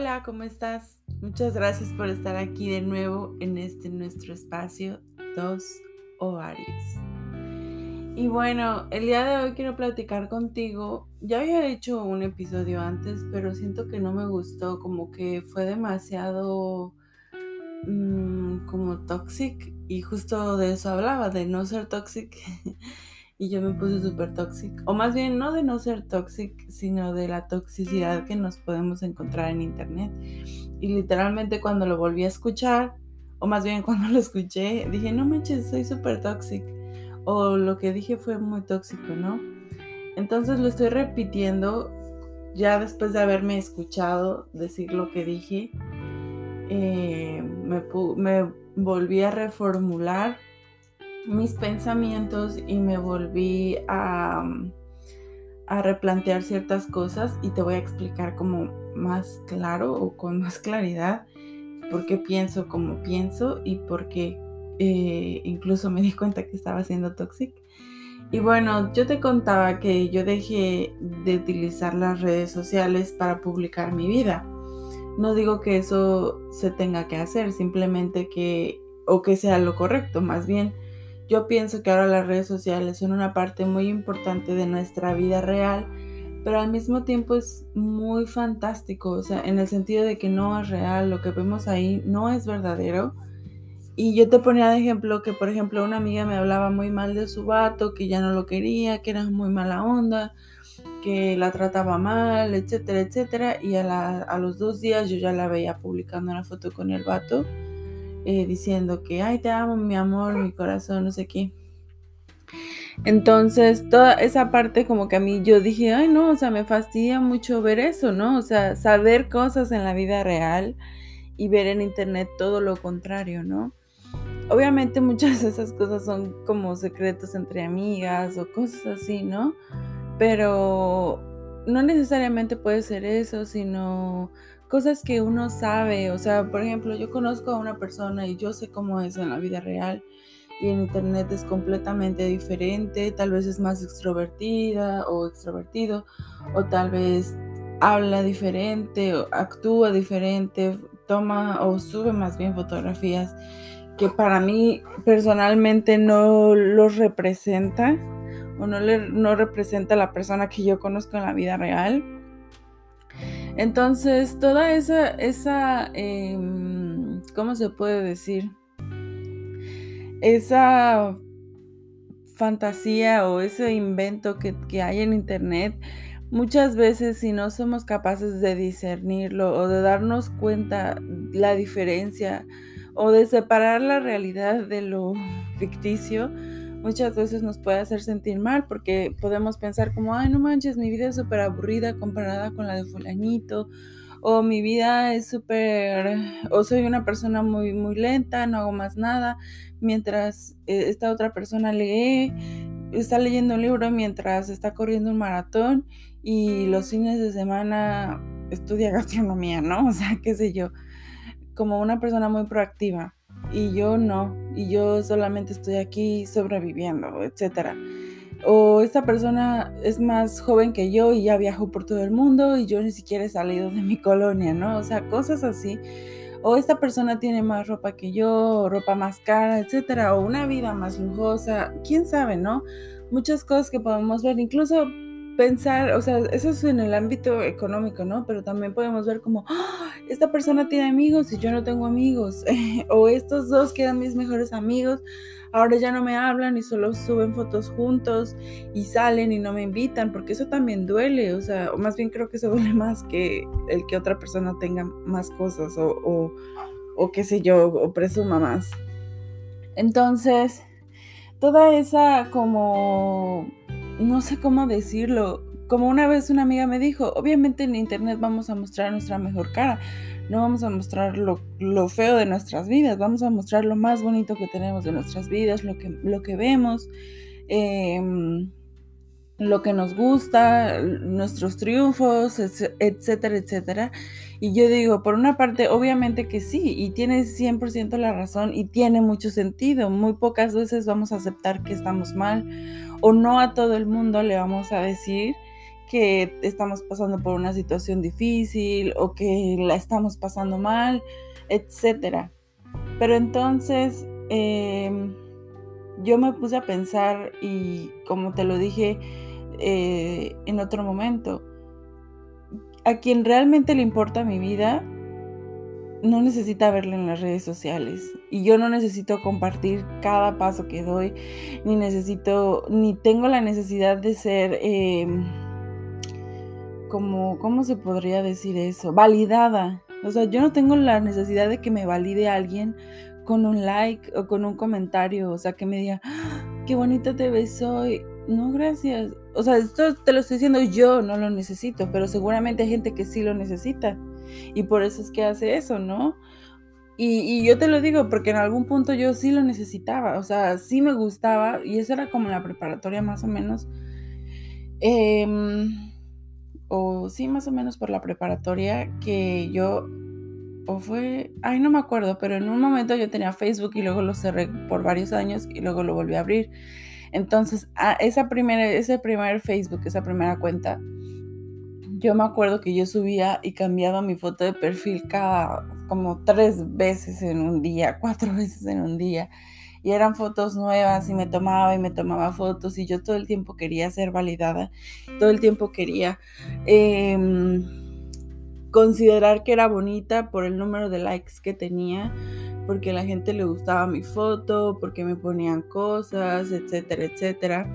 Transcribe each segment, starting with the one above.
Hola, ¿cómo estás? Muchas gracias por estar aquí de nuevo en este nuestro espacio Dos Ovarios. Y bueno, el día de hoy quiero platicar contigo. Ya había hecho un episodio antes, pero siento que no me gustó, como que fue demasiado mmm, como toxic y justo de eso hablaba, de no ser toxic. y yo me puse súper tóxica. O más bien, no de no ser toxic, sino de la toxicidad que nos podemos encontrar en internet. Y literalmente cuando lo volví a escuchar, o más bien cuando lo escuché, dije, no manches, soy súper tóxico. O lo que dije fue muy tóxico, ¿no? Entonces lo estoy repitiendo ya después de haberme escuchado decir lo que dije. Eh, me, me volví a reformular mis pensamientos y me volví a, replantear ciertas cosas y te voy a explicar como más claro o con más claridad por qué pienso como pienso y por qué eh, incluso me di cuenta que estaba siendo tóxico. Y bueno, yo te contaba que yo dejé de utilizar las redes sociales para publicar mi vida. No digo que eso se tenga que hacer, simplemente que, o que sea lo correcto, más bien yo pienso que ahora las redes sociales son una parte muy importante de nuestra vida real, pero al mismo tiempo es muy fantástico, o sea, en el sentido de que no es real, lo que vemos ahí no es verdadero. Y yo te ponía de ejemplo que, por ejemplo, una amiga me hablaba muy mal de su vato, que ya no lo quería, que era muy mala onda, que la trataba mal, etcétera, etcétera. Y a, los dos días yo ya la veía publicando una foto con el vato eh, diciendo que, ay, te amo, mi amor, mi corazón, no sé qué. Entonces, toda esa parte como que a mí yo dije, ay, no, o sea, me fastidia mucho ver eso, ¿no? O sea, saber cosas en la vida real y ver en internet todo lo contrario, ¿no? Obviamente muchas de esas cosas son como secretos entre amigas o cosas así, ¿no? Pero no necesariamente puede ser eso, sino cosas que uno sabe, o sea, por ejemplo, yo conozco a una persona y yo sé cómo es en la vida real y en internet es completamente diferente, tal vez es más extrovertida o extrovertido, o tal vez habla diferente, actúa diferente, toma o sube más bien fotografías que para mí personalmente no los representa o no, le, no representa a la persona que yo conozco en la vida real. Entonces, toda esa, esa em, ¿cómo se puede decir? Esa fantasía o ese invento que, que hay en Internet, muchas veces si no somos capaces de discernirlo o de darnos cuenta la diferencia o de separar la realidad de lo ficticio, muchas veces nos puede hacer sentir mal porque podemos pensar como, ay, no manches, mi vida es súper aburrida comparada con la de fulanito, o mi vida es súper, o soy una persona muy, muy lenta, no hago más nada, mientras eh, esta otra persona lee, está leyendo un libro mientras está corriendo un maratón y los fines de semana estudia gastronomía, ¿no? O sea, qué sé yo, como una persona muy proactiva y yo no, y yo solamente estoy aquí sobreviviendo, etcétera. O esta persona es más joven que yo y ya viajó por todo el mundo y yo ni siquiera he salido de mi colonia, ¿no? O sea, cosas así. O esta persona tiene más ropa que yo, ropa más cara, etcétera, o una vida más lujosa, quién sabe, ¿no? Muchas cosas que podemos ver, incluso pensar, o sea, eso es en el ámbito económico, ¿no? Pero también podemos ver como, ¡Ah! esta persona tiene amigos y yo no tengo amigos, o estos dos que eran mis mejores amigos, ahora ya no me hablan y solo suben fotos juntos y salen y no me invitan, porque eso también duele, o sea, o más bien creo que eso duele más que el que otra persona tenga más cosas o, o, o qué sé yo, o presuma más. Entonces, toda esa como no sé cómo decirlo. Como una vez una amiga me dijo, obviamente en internet vamos a mostrar nuestra mejor cara, no vamos a mostrar lo, feo de nuestras vidas, vamos a mostrar lo más bonito que tenemos de nuestras vidas, lo que, lo que vemos, em, lo que nos gusta, nuestros triunfos, etcétera, etcétera. Y yo digo, por una parte, obviamente que sí, y tiene 100% la razón y tiene mucho sentido. Muy pocas veces vamos a aceptar que estamos mal o no a todo el mundo le vamos a decir que estamos pasando por una situación difícil o que la estamos pasando mal, etc. Pero entonces em, yo me puse a pensar y como te lo dije eh, en otro momento, a quien realmente le importa mi vida no necesita verla en las redes sociales. Y yo no necesito compartir cada paso que doy ni necesito ni tengo la necesidad de ser em, como cómo se podría decir eso validada. O sea yo no tengo la necesidad de que me valide alguien con un like o con un comentario o sea que me diga ah, qué bonita te ves hoy no gracias o sea, esto te lo estoy diciendo yo, no lo necesito, pero seguramente hay gente que sí lo necesita. Y por eso es que hace eso, ¿no? Y, yo te lo digo porque en algún punto yo sí lo necesitaba, o sea, sí me gustaba, y eso era como la preparatoria más o menos. Em, o sí, más o menos por la preparatoria que yo, o fue, ay, no me acuerdo, pero en un momento yo tenía Facebook y luego lo cerré por varios años y luego lo volví a abrir. Entonces, esa primera, ese primer Facebook, esa primera cuenta, yo me acuerdo que yo subía y cambiaba mi foto de perfil cada como tres veces en un día, cuatro veces en un día. Y eran fotos nuevas y me tomaba y me tomaba fotos y yo todo el tiempo quería ser validada, todo el tiempo quería em, considerar que era bonita por el número de likes que tenía porque la gente le gustaba mi foto, porque me ponían cosas, etcétera, etcétera.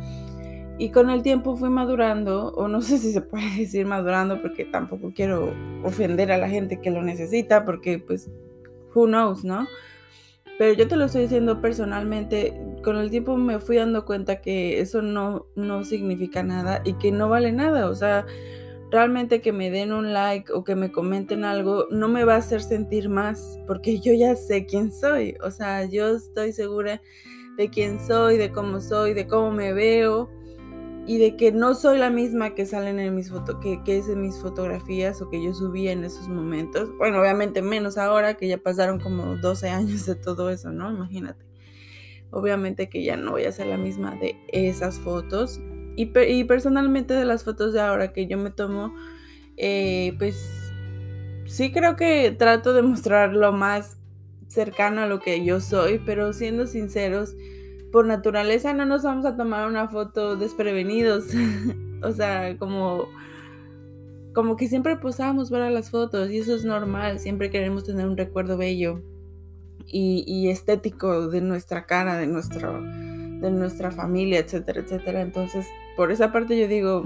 Y con el tiempo fui madurando, o no sé si se puede decir madurando, porque tampoco quiero ofender a la gente que lo necesita, porque pues, who knows, ¿no? Pero yo te lo estoy diciendo personalmente, con el tiempo me fui dando cuenta que eso no, no significa nada y que no vale nada, o sea, realmente que me den un like o que me comenten algo no me va a hacer sentir más porque yo ya sé quién soy. O sea, yo estoy segura de quién soy, de cómo soy, de cómo me veo y de que no soy la misma que salen en mis fotos, que, que es en mis fotografías o que yo subí en esos momentos. Bueno, obviamente menos ahora que ya pasaron como 12 años de todo eso, ¿no? Imagínate. Obviamente que ya no voy a ser la misma de esas fotos y, personalmente de las fotos de ahora que yo me tomo, eh, pues sí creo que trato de mostrar lo más cercano a lo que yo soy, pero siendo sinceros, por naturaleza no nos vamos a tomar una foto desprevenidos. o sea, como, como que siempre posamos ver las fotos y eso es normal, siempre queremos tener un recuerdo bello y, y estético de nuestra cara, de nuestro de nuestra familia, etcétera, etcétera. Entonces, por esa parte yo digo,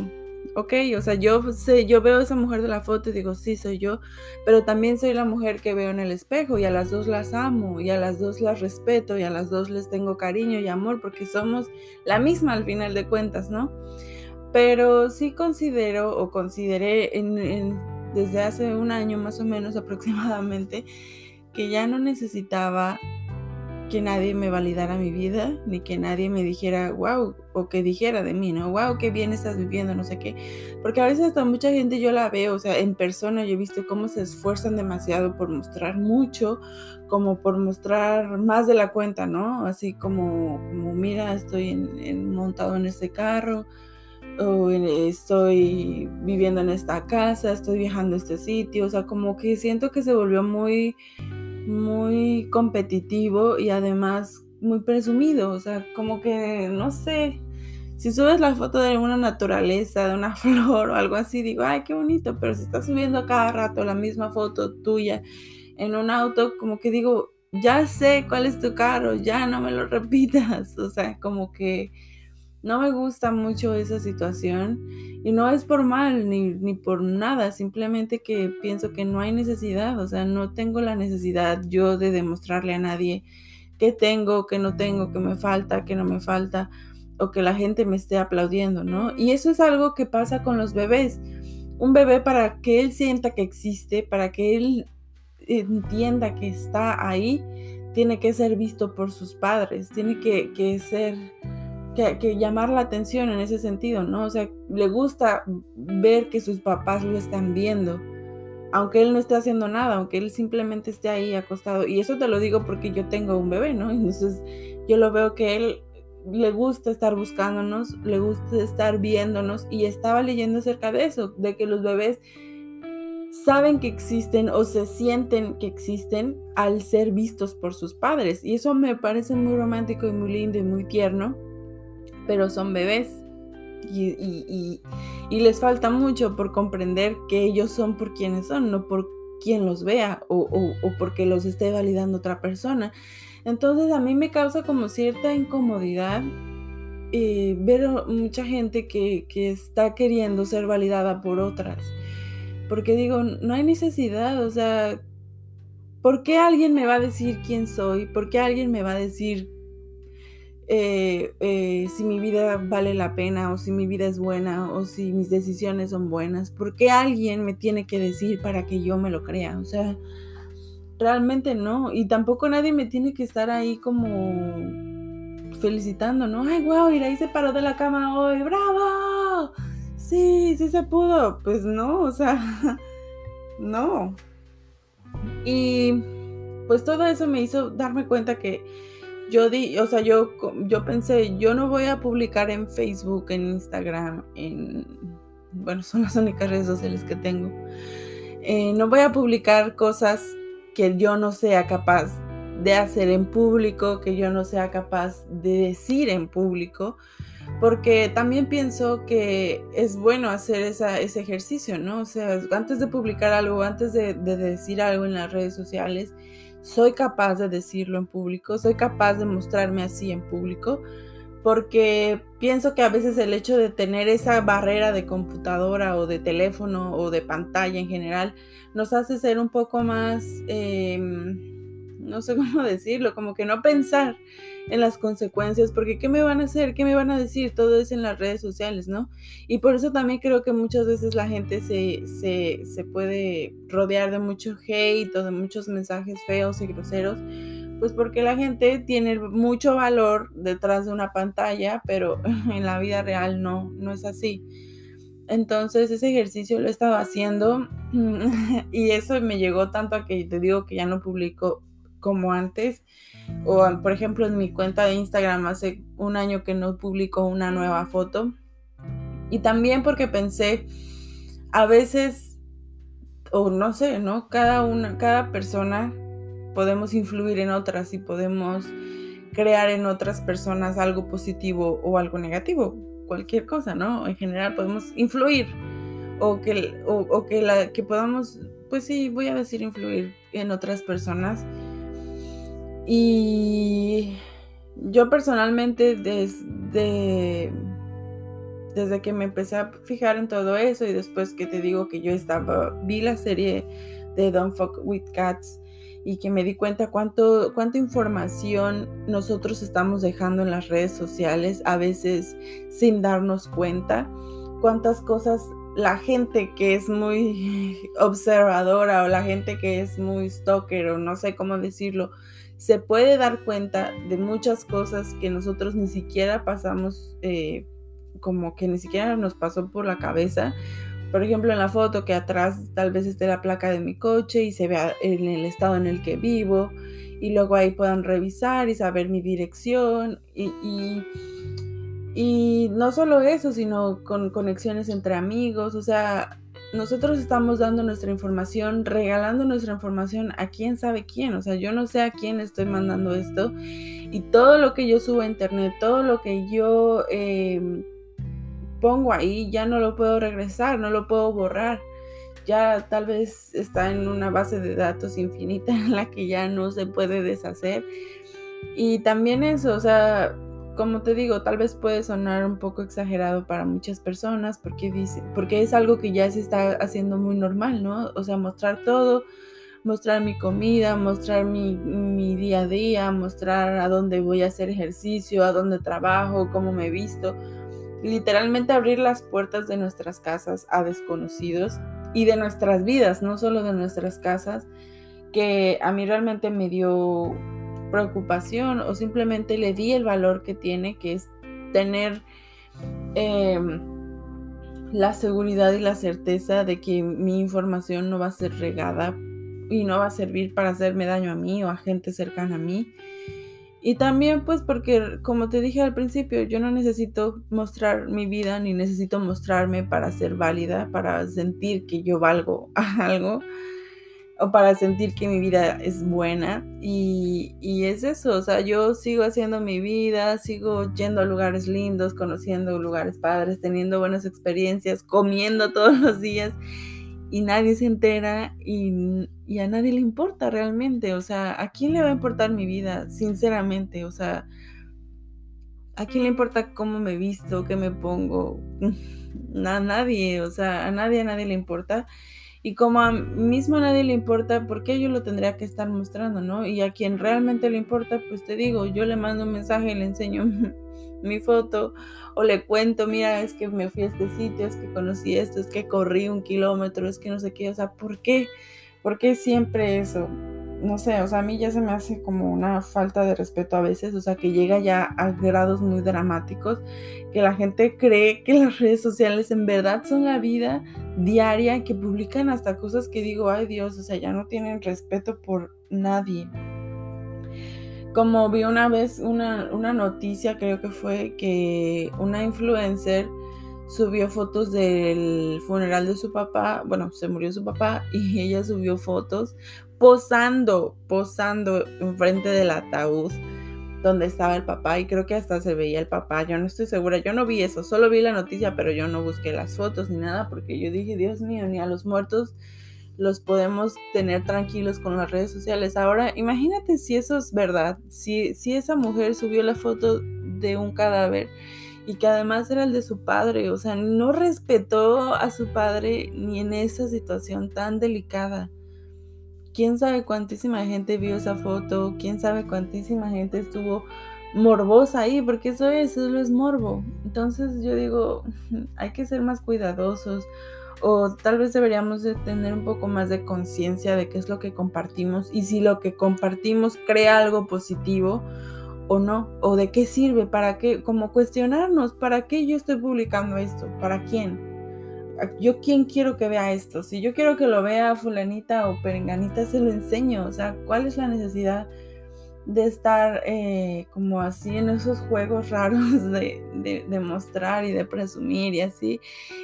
ok, o sea, yo sé, yo veo a esa mujer de la foto y digo, sí, soy yo, pero también soy la mujer que veo en el espejo y a las dos las amo y a las dos las respeto y a las dos les tengo cariño y amor porque somos la misma al final de cuentas, ¿no? Pero sí considero o consideré en, desde hace un año más o menos aproximadamente que ya no necesitaba que nadie me validara mi vida, ni que nadie me dijera, wow, o que dijera de mí, ¿no? Wow, qué bien estás viviendo, no sé qué. Porque a veces hasta mucha gente yo la veo, o sea, en persona yo he visto cómo se esfuerzan demasiado por mostrar mucho, como por mostrar más de la cuenta, ¿no? Así como, como mira, estoy en, montado en este carro, o estoy viviendo en esta casa, estoy viajando a este sitio, o sea, como que siento que se volvió muy muy competitivo y además muy presumido, o sea, como que, no sé, si subes la foto de una naturaleza, de una flor o algo así, digo, ay, qué bonito, pero si estás subiendo cada rato la misma foto tuya en un auto, como que digo, ya sé cuál es tu carro, ya no me lo repitas, o sea, como que no me gusta mucho esa situación y no es por mal ni, ni, por nada, simplemente que pienso que no hay necesidad, o sea, no tengo la necesidad yo de demostrarle a nadie que tengo, que no tengo, que me falta, que no me falta o que la gente me esté aplaudiendo, ¿no? Y eso es algo que pasa con los bebés. Un bebé para que él sienta que existe, para que él entienda que está ahí, tiene que ser visto por sus padres, tiene que, que ser que, llamar la atención en ese sentido, ¿no? O sea, le gusta ver que sus papás lo están viendo, aunque él no esté haciendo nada, aunque él simplemente esté ahí acostado. Y eso te lo digo porque yo tengo un bebé, ¿no? Entonces yo lo veo que él le gusta estar buscándonos, le gusta estar viéndonos y estaba leyendo acerca de eso, de que los bebés saben que existen o se sienten que existen al ser vistos por sus padres. Y eso me parece muy romántico y muy lindo y muy tierno, pero son bebés. Y, les falta mucho por comprender que ellos son por quienes son, no por quien los vea o, porque los esté validando otra persona. Entonces a mí me causa como cierta incomodidad eh, ver mucha gente que, que está queriendo ser validada por otras. Porque digo, no hay necesidad, o sea, ¿por qué alguien me va a decir quién soy? ¿Por qué alguien me va a decir eh, eh, si mi vida vale la pena o si mi vida es buena o si mis decisiones son buenas? ¿Por qué alguien me tiene que decir para que yo me lo crea? O sea, realmente no. Y tampoco nadie me tiene que estar ahí como felicitando, ¿no? Ay, wow, y ahí se paró de la cama hoy, bravo. Sí, sí se pudo. Pues no, o sea, no. Y pues todo eso me hizo darme cuenta que yo di, o sea, yo, yo pensé, yo no voy a publicar en Facebook, en Instagram, en, bueno, son las únicas redes sociales que tengo. Eh, no voy a publicar cosas que yo no sea capaz de hacer en público, que yo no sea capaz de decir en público, porque también pienso que es bueno hacer ese ejercicio, ¿no? O sea, antes de publicar algo, antes de, de decir algo en las redes sociales, soy capaz de decirlo en público, soy capaz de mostrarme así en público porque pienso que a veces el hecho de tener esa barrera de computadora o de teléfono o de pantalla en general nos hace ser un poco más, em, no sé cómo decirlo, como que no pensar en las consecuencias, porque ¿qué me van a hacer? ¿Qué me van a decir? Todo es en las redes sociales, ¿no? Y por eso también creo que muchas veces la gente se, se, puede rodear de mucho hate o de muchos mensajes feos y groseros pues porque la gente tiene mucho valor detrás de una pantalla, pero en la vida real no, no es así. Entonces ese ejercicio lo he estado haciendo y eso me llegó tanto a que te digo que ya no publico como antes. O por ejemplo en mi cuenta de Instagram hace un año que no publico una nueva foto. Y también porque pensé, a veces, o no sé, ¿no? Cada una, cada persona podemos influir en otras y podemos crear en otras personas algo positivo o algo negativo, cualquier cosa, ¿no? En general podemos influir o que, o, que, la, que podamos, pues sí, voy a decir influir en otras personas. Y yo personalmente desde, desde que me empecé a fijar en todo eso y después que te digo que yo estaba, vi la serie de Don't Fuck With Cats, y que me di cuenta cuánto, cuánta información nosotros estamos dejando en las redes sociales, a veces sin darnos cuenta, cuántas cosas la gente que es muy observadora o la gente que es muy stalker o no sé cómo decirlo, se puede dar cuenta de muchas cosas que nosotros ni siquiera pasamos, eh, como que ni siquiera nos pasó por la cabeza. Por ejemplo, en la foto que atrás tal vez esté la placa de mi coche y se vea en el estado en el que vivo y luego ahí puedan revisar y saber mi dirección y, y, no solo eso, sino con conexiones entre amigos, o sea, nosotros estamos dando nuestra información, regalando nuestra información a quién sabe quién, o sea, yo no sé a quién estoy mandando esto y todo lo que yo subo a internet, todo lo que yo... Eh, pongo ahí, ya no lo puedo regresar, no lo puedo borrar. Ya tal vez está en una base de datos infinita en la que ya no se puede deshacer. Y también eso, o sea, como te digo, tal vez puede sonar un poco exagerado para muchas personas porque dice, porque es algo que ya se está haciendo muy normal, ¿no? O sea, mostrar todo, mostrar mi comida, mostrar mi, mi día a día, mostrar a dónde voy a hacer ejercicio, a dónde trabajo, cómo me visto literalmente abrir las puertas de nuestras casas a desconocidos y de nuestras vidas, no solo de nuestras casas, que a mí realmente me dio preocupación o simplemente le di el valor que tiene, que es tener em, la seguridad y la certeza de que mi información no va a ser regada y no va a servir para hacerme daño a mí o a gente cercana a mí. Y también pues porque, como te dije al principio, yo no necesito mostrar mi vida ni necesito mostrarme para ser válida, para sentir que yo valgo algo o para sentir que mi vida es buena. Y, y, es eso, o sea, yo sigo haciendo mi vida, sigo yendo a lugares lindos, conociendo lugares padres, teniendo buenas experiencias, comiendo todos los días y nadie se entera y, a nadie le importa realmente. O sea, ¿a quién le va a importar mi vida? Sinceramente, o sea, ¿a quién le importa cómo me visto, qué me pongo? A nadie, o sea, a nadie, a nadie le importa. Y como a mismo a nadie le importa, ¿por qué yo lo tendría que estar mostrando, no? Y a quien realmente le importa, pues te digo, yo le mando un mensaje y le enseño mi foto o le cuento, mira, es que me fui a este sitio, es que conocí esto, es que corrí un kilómetro, es que no sé qué, o sea, ¿por qué? ¿Por qué siempre eso? No sé, o sea, a mí ya se me hace como una falta de respeto a veces, o sea, que llega ya a grados muy dramáticos, que la gente cree que las redes sociales en verdad son la vida diaria, que publican hasta cosas que digo, ay Dios, o sea, ya no tienen respeto por nadie. Como vi una vez una, una noticia, creo que fue que una influencer subió fotos del funeral de su papá, bueno, se murió su papá y ella subió fotos posando, posando enfrente del ataúd donde estaba el papá y creo que hasta se veía el papá, yo no estoy segura, yo no vi eso, solo vi la noticia, pero yo no busqué las fotos ni nada porque yo dije, Dios mío, ni a los muertos los podemos tener tranquilos con las redes sociales. Ahora, imagínate si eso es verdad, si, si esa mujer subió la foto de un cadáver y que además era el de su padre, o sea, no respetó a su padre ni en esa situación tan delicada. ¿Quién sabe cuántísima gente vio esa foto? ¿Quién sabe cuántísima gente estuvo morbosa ahí? Porque eso es, eso es morbo. Entonces yo digo, hay que ser más cuidadosos o tal vez deberíamos de tener un poco más de conciencia de qué es lo que compartimos y si lo que compartimos crea algo positivo o no, o de qué sirve, para qué, como cuestionarnos, ¿para qué yo estoy publicando esto? ¿Para quién? Yo quién quiero que vea esto, si yo quiero que lo vea fulanita o perenganita, se lo enseño, o sea, ¿cuál es la necesidad? de estar eh, como así en esos juegos raros de, de, mostrar y de presumir y así.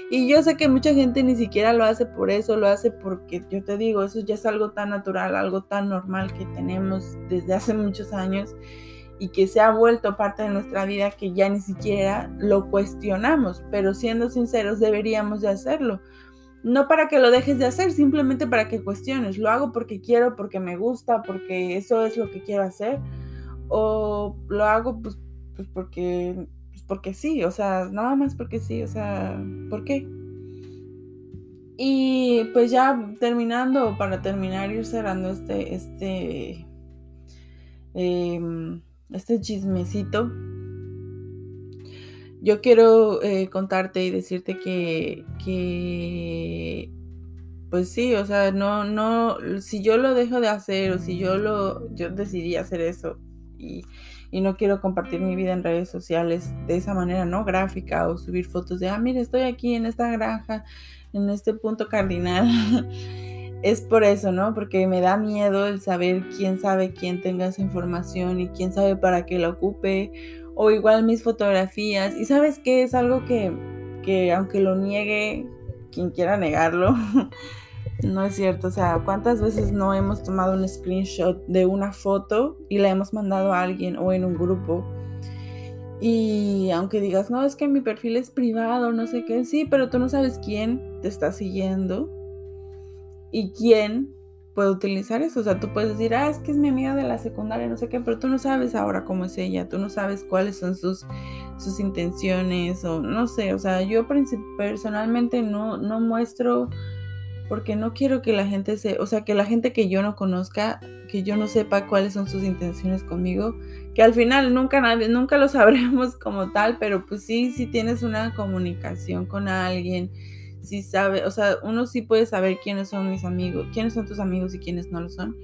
Y yo sé que mucha gente ni siquiera lo hace por eso, lo hace porque yo te digo, eso ya es algo tan natural, algo tan normal que tenemos desde hace muchos años y que se ha vuelto parte de nuestra vida que ya ni siquiera lo cuestionamos, pero siendo sinceros deberíamos de hacerlo no para que lo dejes de hacer, simplemente para que cuestiones. Lo hago porque quiero, porque me gusta, porque eso es lo que quiero hacer. O lo hago pues, pues porque, pues porque sí, o sea, nada más porque sí, o sea, ¿por qué? Y pues ya terminando, para terminar, ir cerrando este, este, em, este chismecito yo quiero eh, contarte y decirte que, que, pues sí, o sea, no, no, si yo lo dejo de hacer o si yo lo, yo decidí hacer eso y, y no quiero compartir mi vida en redes sociales de esa manera, no gráfica o subir fotos de, ah, mire, estoy aquí en esta granja, en este punto cardinal. es por eso, ¿no? Porque me da miedo el saber quién sabe quién tenga esa información y quién sabe para qué la ocupe o igual mis fotografías. Y sabes qué es algo que, que aunque lo niegue quien quiera negarlo, no es cierto. O sea, ¿cuántas veces no hemos tomado un screenshot de una foto y la hemos mandado a alguien o en un grupo? Y aunque digas, no, es que mi perfil es privado, no sé qué, sí, pero tú no sabes quién te está siguiendo y quién puede utilizar eso. O sea, tú puedes decir, ah, es que es mi amiga de la secundaria, no sé qué, pero tú no sabes ahora cómo es ella, tú no sabes cuáles son sus, sus intenciones o no sé, o sea, yo personalmente no, no muestro porque no quiero que la gente se, o sea, que la gente que yo no conozca, que yo no sepa cuáles son sus intenciones conmigo, que al final nunca nadie, nunca lo sabremos como tal, pero pues sí, si tienes una comunicación con alguien, si sabe, o sea, uno sí puede saber quiénes son mis amigos, quiénes son tus amigos y quiénes no lo son,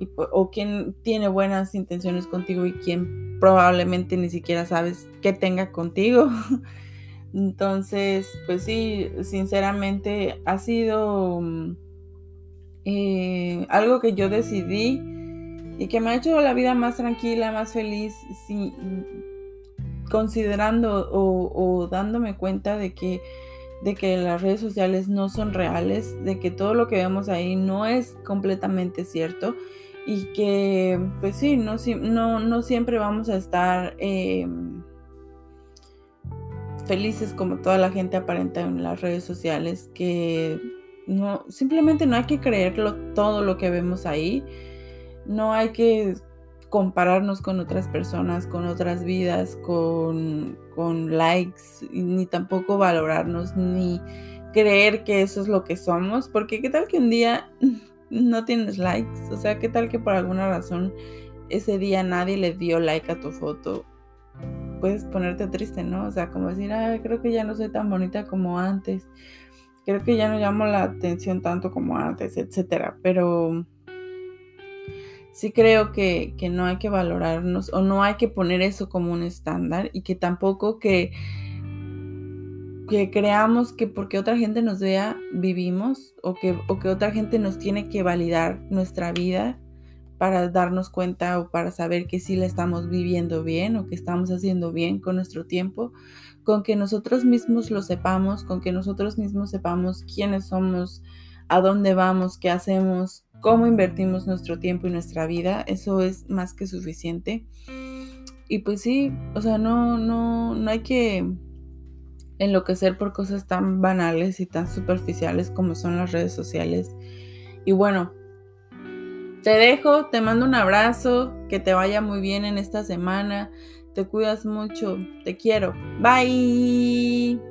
y, o quién tiene buenas intenciones contigo y quién probablemente ni siquiera sabes qué tenga contigo. Entonces, pues sí, sinceramente ha sido mm, eh, algo que yo decidí y que me ha hecho la vida más tranquila, más feliz, considerando o, dándome cuenta de que, de que las redes sociales no son reales, de que todo lo que vemos ahí no es completamente cierto y que pues sí, no, no, no siempre vamos a estar em, felices como toda la gente aparenta en las redes sociales, que no, simplemente no hay que creerlo todo lo que vemos ahí, no hay que compararnos con otras personas, con otras vidas, con, con likes, ni tampoco valorarnos, ni creer que eso es lo que somos, porque qué tal que un día no tienes likes, o sea, qué tal que por alguna razón ese día nadie le dio like a tu foto, puedes ponerte triste, ¿no? O sea, como decir, ay, creo que ya no soy tan bonita como antes, creo que ya no llamo la atención tanto como antes, etcétera, pero sí creo que, no hay que valorarnos o no hay que poner eso como un estándar y que tampoco que, que creamos que porque otra gente nos vea vivimos o que, o que otra gente nos tiene que validar nuestra vida para darnos cuenta o para saber que sí la estamos viviendo bien o que estamos haciendo bien con nuestro tiempo, con que nosotros mismos lo sepamos, con que nosotros mismos sepamos quiénes somos, a dónde vamos, qué hacemos, cómo invertimos nuestro tiempo y nuestra vida, eso es más que suficiente. Y pues sí, o sea, no, no, no hay que enloquecer por cosas tan banales y tan superficiales como son las redes sociales. Y bueno, te dejo, te mando un abrazo, que te vaya muy bien en esta semana, te cuidas mucho, te quiero, bye.